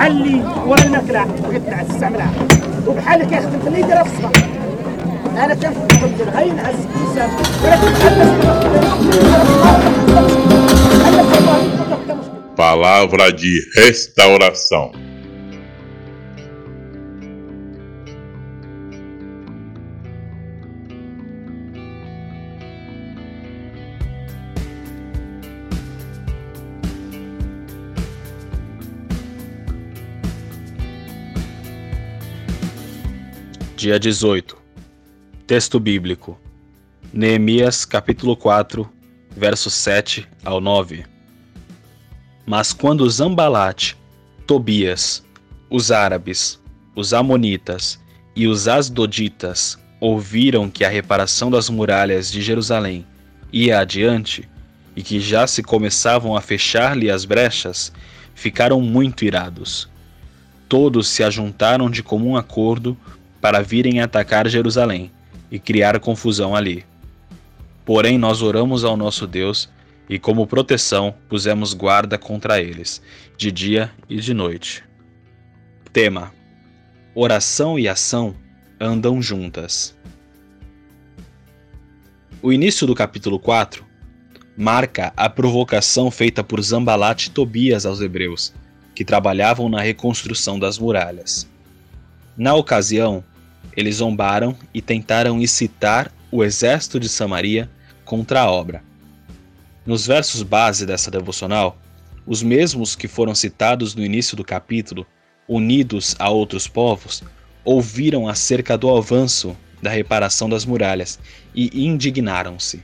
بحال اللي ورا الماكله بغيت تستعملها وبحال اللي كيخدم في اللي يديرها في الصباح انا كنفكر ديال غير نعس الانسان ولكن بحال Palavra de restauração. Dia 18. Texto bíblico. Neemias, capítulo 4, versos 7 ao 9. Mas quando Zambalate, Tobias, os árabes, os amonitas e os asdoditas ouviram que a reparação das muralhas de Jerusalém ia adiante e que já se começavam a fechar-lhe as brechas, ficaram muito irados. Todos se ajuntaram de comum acordo para virem atacar Jerusalém e criar confusão ali. Porém, nós oramos ao nosso Deus e, como proteção, pusemos guarda contra eles, de dia e de noite. Tema: Oração e ação andam juntas. O início do capítulo 4 marca a provocação feita por Zambalat e Tobias aos hebreus, que trabalhavam na reconstrução das muralhas. Na ocasião, eles zombaram e tentaram incitar o exército de Samaria contra a obra. Nos versos base dessa devocional, os mesmos que foram citados no início do capítulo, unidos a outros povos, ouviram acerca do avanço da reparação das muralhas e indignaram-se.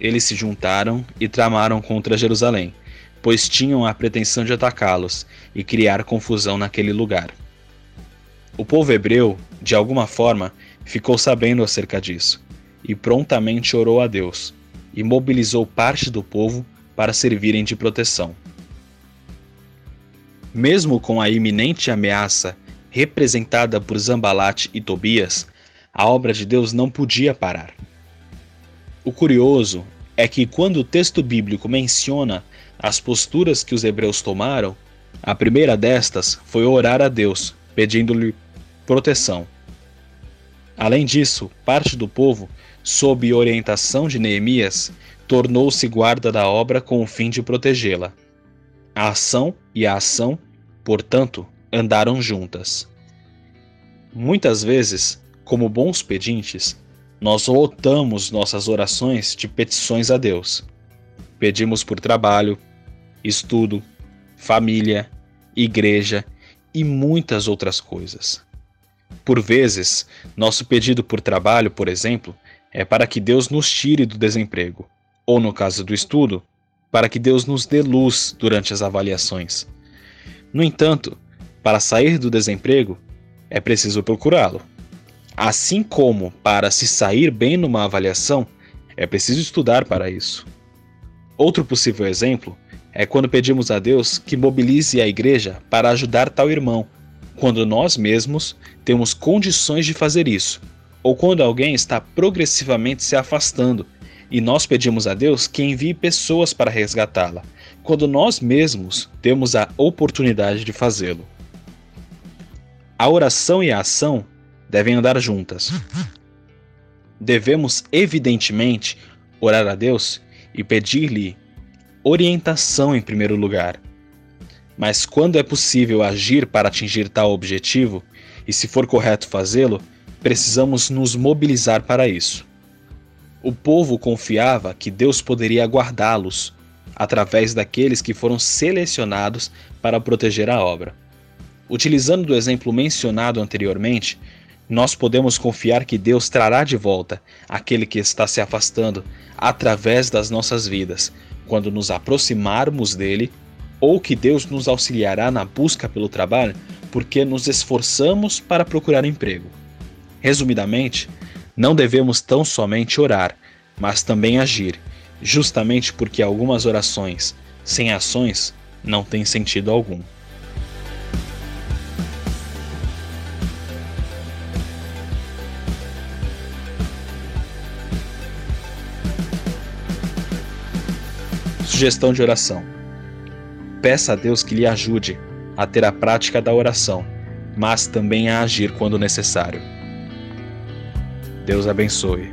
Eles se juntaram e tramaram contra Jerusalém, pois tinham a pretensão de atacá-los e criar confusão naquele lugar. O povo hebreu, de alguma forma, ficou sabendo acerca disso e prontamente orou a Deus e mobilizou parte do povo para servirem de proteção. Mesmo com a iminente ameaça representada por Zambalat e Tobias, a obra de Deus não podia parar. O curioso é que quando o texto bíblico menciona as posturas que os hebreus tomaram, a primeira destas foi orar a Deus, pedindo-lhe proteção. Além disso, parte do povo, sob orientação de Neemias, tornou-se guarda da obra com o fim de protegê-la. A ação e a ação, portanto, andaram juntas. Muitas vezes, como bons pedintes, nós lotamos nossas orações de petições a Deus. Pedimos por trabalho, estudo, família, igreja e muitas outras coisas. Por vezes, nosso pedido por trabalho, por exemplo, é para que Deus nos tire do desemprego, ou no caso do estudo, para que Deus nos dê luz durante as avaliações. No entanto, para sair do desemprego, é preciso procurá-lo. Assim como para se sair bem numa avaliação, é preciso estudar para isso. Outro possível exemplo é quando pedimos a Deus que mobilize a igreja para ajudar tal irmão quando nós mesmos temos condições de fazer isso, ou quando alguém está progressivamente se afastando e nós pedimos a Deus que envie pessoas para resgatá-la, quando nós mesmos temos a oportunidade de fazê-lo. A oração e a ação devem andar juntas. Devemos, evidentemente, orar a Deus e pedir-lhe orientação em primeiro lugar mas quando é possível agir para atingir tal objetivo, e se for correto fazê-lo, precisamos nos mobilizar para isso. O povo confiava que Deus poderia guardá-los através daqueles que foram selecionados para proteger a obra. Utilizando do exemplo mencionado anteriormente, nós podemos confiar que Deus trará de volta aquele que está se afastando através das nossas vidas, quando nos aproximarmos dele ou que Deus nos auxiliará na busca pelo trabalho porque nos esforçamos para procurar emprego. Resumidamente, não devemos tão somente orar, mas também agir, justamente porque algumas orações sem ações não têm sentido algum. Sugestão de oração peça a Deus que lhe ajude a ter a prática da oração, mas também a agir quando necessário. Deus abençoe.